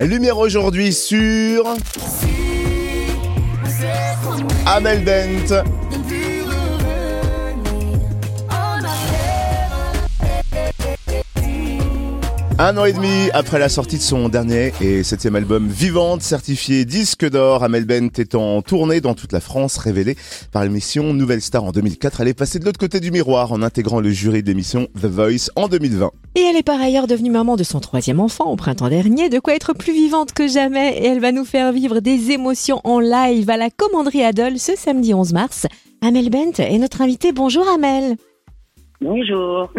Lumière aujourd'hui sur Amel Bent. Un an et demi après la sortie de son dernier et septième album Vivante, certifié disque d'or, Amel Bent est en tournée dans toute la France, révélée par l'émission Nouvelle Star en 2004. Elle est passée de l'autre côté du miroir en intégrant le jury de l'émission The Voice en 2020. Et elle est par ailleurs devenue maman de son troisième enfant au printemps dernier, de quoi être plus vivante que jamais et elle va nous faire vivre des émotions en live à la commanderie Adol ce samedi 11 mars. Amel Bent est notre invitée. Bonjour Amel. Bonjour.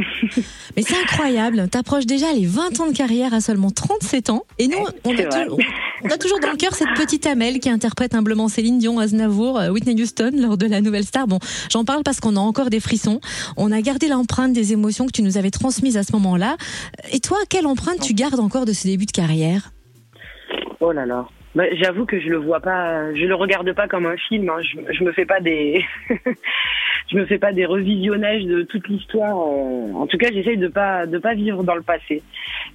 Mais c'est incroyable, t'approches déjà les 20 ans de carrière à seulement 37 ans. Et nous, on a, toujours, on a toujours dans le cœur cette petite Amel qui interprète humblement Céline Dion, Aznavour, euh, Whitney Houston lors de la Nouvelle Star. Bon, j'en parle parce qu'on a encore des frissons. On a gardé l'empreinte des émotions que tu nous avais transmises à ce moment-là. Et toi, quelle empreinte tu gardes encore de ce début de carrière? Oh là là. Bah, J'avoue que je le vois pas, je le regarde pas comme un film. Hein. Je, je me fais pas des, je me fais pas des revisionnages de toute l'histoire. euh. En tout cas, j'essaye de pas de pas vivre dans le passé.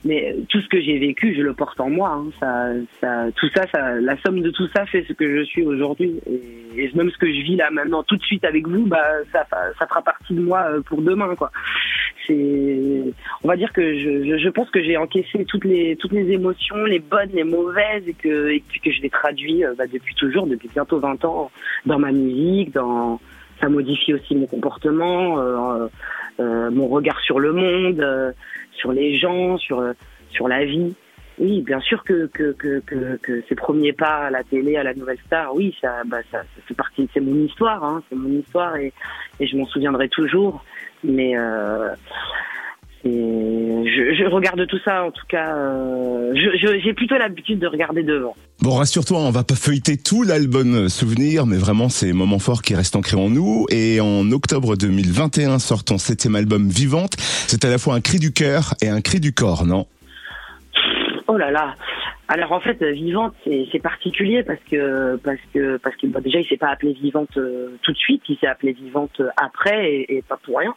Mais tout ce que j'ai vécu, je le porte en moi. hein. Ça, ça, tout ça, ça, la somme de tout ça fait ce que je suis aujourd'hui. Et, même ce que je vis là maintenant, tout de suite avec vous, bah ça, ça fera partie de moi euh, pour demain, quoi. C'est, on va dire que je, je, je pense que j'ai encaissé toutes les toutes les émotions, les bonnes, les mauvaises, et que et que je les traduis euh, bah, depuis toujours, depuis bientôt 20 ans, dans ma musique, dans ça modifie aussi mon comportement, euh, euh, mon regard sur le monde, euh, sur les gens, sur sur la vie. Oui, bien sûr que que, que, que, que ces premiers pas à la télé, à la Nouvelle Star, oui, ça, bah, ça, ça fait partie, c'est mon histoire, hein, c'est mon histoire et, et je m'en souviendrai toujours. Mais euh, je, je regarde tout ça, en tout cas, euh, j'ai plutôt l'habitude de regarder devant. Bon, rassure-toi, on va pas feuilleter tout l'album Souvenir, mais vraiment ces moments forts qui restent ancrés en nous. Et en octobre 2021 sort ton septième album Vivante. C'est à la fois un cri du cœur et un cri du corps, non? Oh là là. Alors en fait, vivante, c'est particulier parce que parce que parce que bah, déjà il s'est pas appelé vivante euh, tout de suite, il s'est appelé vivante après et, pas pour rien.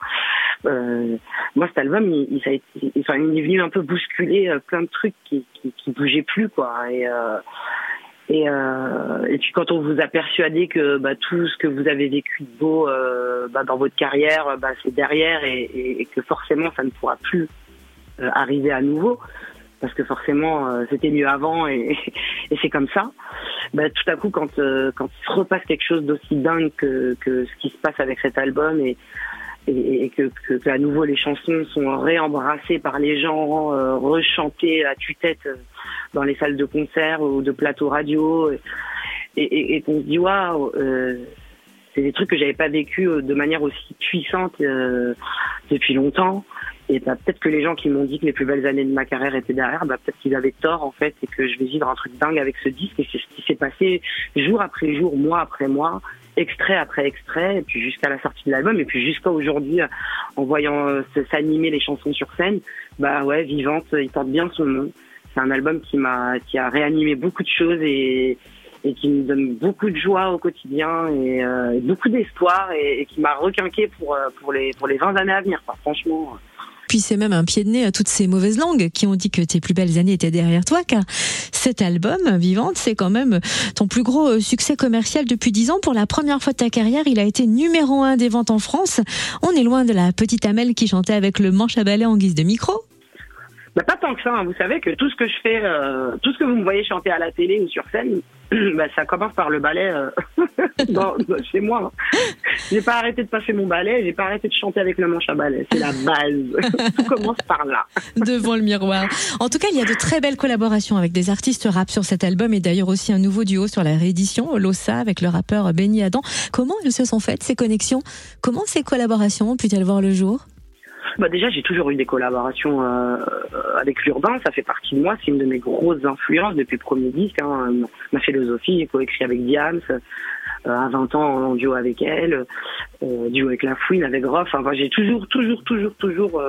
Euh, moi, cet album, il, il, il- est venu un peu bousculer euh, plein de trucs qui, qui, bougeaient plus quoi. Et et, puis quand on vous a persuadé que bah, tout ce que vous avez vécu de beau bah, dans votre carrière, bah, c'est derrière et, que forcément ça ne pourra plus arriver à nouveau parce que forcément euh, c'était mieux avant et, c'est comme ça. Bah, tout à coup, quand euh, quand il se repasse quelque chose d'aussi dingue que, que ce qui se passe avec cet album et et, que, à nouveau les chansons sont réembrassées par les gens, euh, rechantées à tue-tête dans les salles de concert ou de plateaux radio, et, et, qu'on se dit waouh, c'est des trucs que j'avais pas vécu de manière aussi puissante depuis longtemps. Et bah, peut-être que les gens qui m'ont dit que les plus belles années de ma carrière étaient derrière, bah, peut-être qu'ils avaient tort en fait et que je vais vivre un truc dingue avec ce disque. Et c'est ce qui s'est passé jour après jour, mois après mois, extrait après extrait, et puis jusqu'à la sortie de l'album, et puis jusqu'à aujourd'hui, euh, en voyant euh, s'animer les chansons sur scène, bah ouais, Vivante, euh, il porte bien son nom. C'est un album qui m'a, qui a réanimé beaucoup de choses et et qui me donne beaucoup de joie au quotidien et, euh, beaucoup d'espoir et, et qui m'a requinqué pour pour les pour les 20 années à venir. quoi. Franchement. Puis c'est même un pied de nez à toutes ces mauvaises langues qui ont dit que tes plus belles années étaient derrière toi, car cet album, Vivante, c'est quand même ton plus gros euh, succès commercial depuis 10 ans. Pour la première fois de ta carrière, il a été numéro un des ventes en France. On est loin de la petite Amel qui chantait avec le manche à balai en guise de micro. Bah, pas tant que ça. hein. Vous savez que tout ce que je fais, euh, tout ce que vous me voyez chanter à la télé ou sur scène, bah, ça commence par le ballet euh, chez moi. J'ai pas arrêté de passer mon ballet, j'ai pas arrêté de chanter avec le manche à balai. C'est la base. tout commence par là. devant le miroir. En tout cas, il y a de très belles collaborations avec des artistes rap sur cet album et d'ailleurs aussi un nouveau duo sur la réédition, Lossa avec le rappeur Benny Adam. Comment elles se sont faites ces connexions? Comment ces collaborations ont pu-elles voir le jour? Bah déjà, j'ai toujours eu des collaborations euh, avec l'urbain, ça fait partie de moi, c'est une de mes grosses influences depuis le premier disque. Hein. Ma philosophie, j'ai coécrit avec Diams, à 20 ans en duo avec elle, duo avec La Fouine, avec Groff. Enfin, j'ai toujours, toujours, toujours, toujours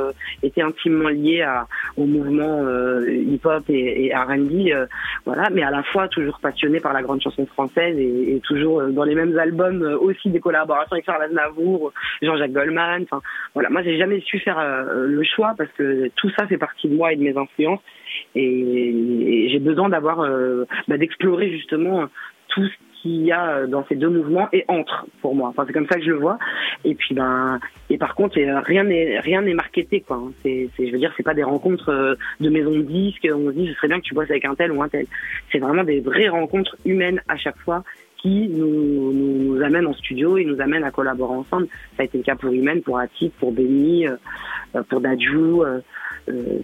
été intimement lié à, au mouvement hip-hop et, et R&B, voilà. Mais à la fois toujours passionné par la grande chanson française et, et toujours dans les mêmes albums aussi des collaborations avec Charles Aznavour, Jean-Jacques Goldman. Enfin, voilà. Moi, j'ai jamais su faire le choix parce que tout ça fait partie de moi et de mes influences et, j'ai besoin d'avoir euh, bah, d'explorer justement tout ce qu'il y a dans ces deux mouvements et entre pour moi. Enfin, c'est comme ça que je le vois. Et puis ben et par contre rien n'est rien n'est marketé quoi. C'est je veux dire c'est pas des rencontres euh, de maison de disques. On se dit ce serait bien que tu bosses avec un tel ou un tel. C'est vraiment des vraies rencontres humaines à chaque fois qui nous, nous, amènent en studio et nous amènent à collaborer ensemble. Ça a été le cas pour Humaine, pour Atik, pour Benny, euh, pour Dadju. Euh,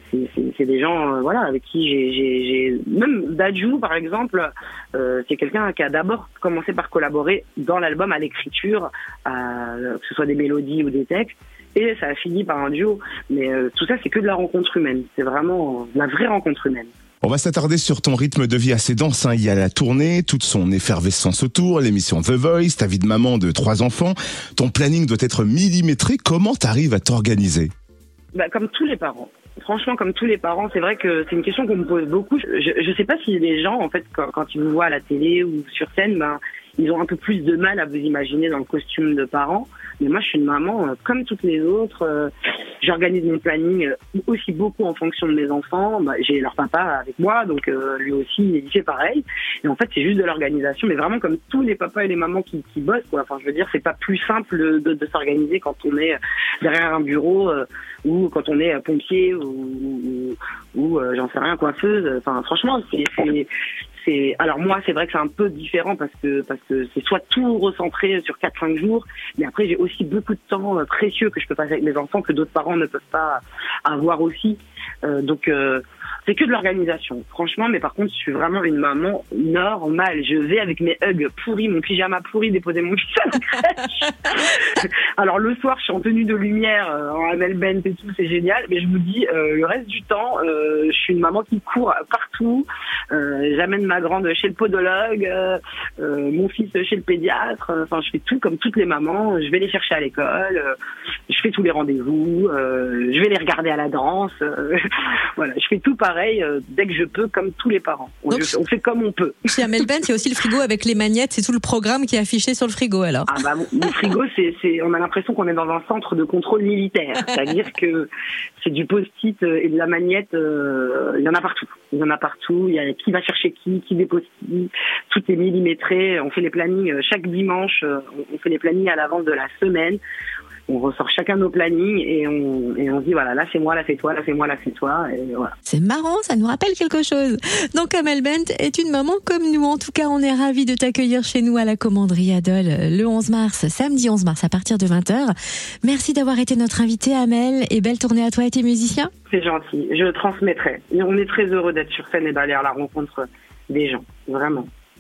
c'est des gens euh, voilà avec qui j'ai même Dajou par exemple euh, c'est quelqu'un qui a d'abord commencé par collaborer dans l'album à l'écriture que ce soit des mélodies ou des textes et ça a fini par un duo mais tout ça c'est que de la rencontre humaine c'est vraiment la vraie rencontre humaine on va s'attarder sur ton rythme de vie assez dense. Hein. Il y a la tournée, toute son effervescence autour, l'émission The Voice, ta vie de maman de trois enfants. Ton planning doit être millimétré. Comment t'arrives à t'organiser? Bah, Comme tous les parents franchement, comme tous les parents, c'est vrai que c'est une question qu'on me pose beaucoup. Je ne sais pas si les gens, en fait, quand, quand, ils vous voient à la télé ou sur scène, ben, ils ont un peu plus de mal à vous imaginer dans le costume de parents. Mais moi, je suis une maman euh, comme toutes les autres. Euh, j'organise mon planning euh, aussi beaucoup en fonction de mes enfants. Bah, j'ai leur papa avec moi, donc lui aussi, il fait pareil. Et en fait, c'est juste de l'organisation, mais vraiment comme tous les papas et les mamans qui, qui bossent. Quoi. Enfin, je veux dire, c'est pas plus simple de, de s'organiser quand on est derrière un bureau ou quand on est pompier ou, ou, ou j'en sais rien, coiffeuse. Enfin, franchement, c'est alors moi c'est vrai que c'est un peu différent parce que c'est soit tout recentré sur 4 5 jours mais après j'ai aussi beaucoup de temps euh, précieux que je peux passer avec mes enfants que d'autres parents ne peuvent pas avoir aussi euh, donc euh, c'est que de l'organisation, franchement. Mais par contre, je suis vraiment une maman normale. Je vais avec mes hugs pourris, mon pyjama pourri, déposer mon la crèche. Alors le soir, je suis en tenue de lumière, en Amel Bent et tout, c'est génial. Mais je vous dis, le reste du temps, je suis une maman qui court partout. J'amène ma grande chez le podologue, mon fils chez le pédiatre. Enfin, je fais tout comme toutes les mamans. Je vais les chercher à l'école. je fais tous les rendez-vous. je vais les regarder à la danse. voilà, je fais tout par pareil euh, dès que je peux, comme tous les parents. On, fait comme on peut. Chez Ben, il y a aussi le frigo avec les magnettes. C'est tout le programme qui est affiché sur le frigo alors. Ah bah, mon, frigo, c'est, on a l'impression qu'on est dans un centre de contrôle militaire. C'est-à-dire que c'est du post-it euh, et de la magnette. Euh, il y en a partout. Il y en a partout. Il y a qui va chercher qui, qui dépose qui. Tout est millimétré. On fait les plannings chaque dimanche. On fait les plannings à l'avance de la semaine on ressort chacun nos plannings et on, et on dit voilà, là c'est moi, là c'est toi, là c'est moi, là c'est toi. Et voilà. C'est marrant, ça nous rappelle quelque chose. Donc Amel Bent est une maman comme nous. En tout cas, on est ravis de t'accueillir chez nous à la commanderie Adol le 11 mars, samedi 11 mars à partir de 20h. Merci d'avoir été notre invité Amel et belle tournée à toi et tes musiciens. C'est gentil, je transmettrai. on est très heureux d'être sur scène et d'aller à la rencontre des gens, vraiment.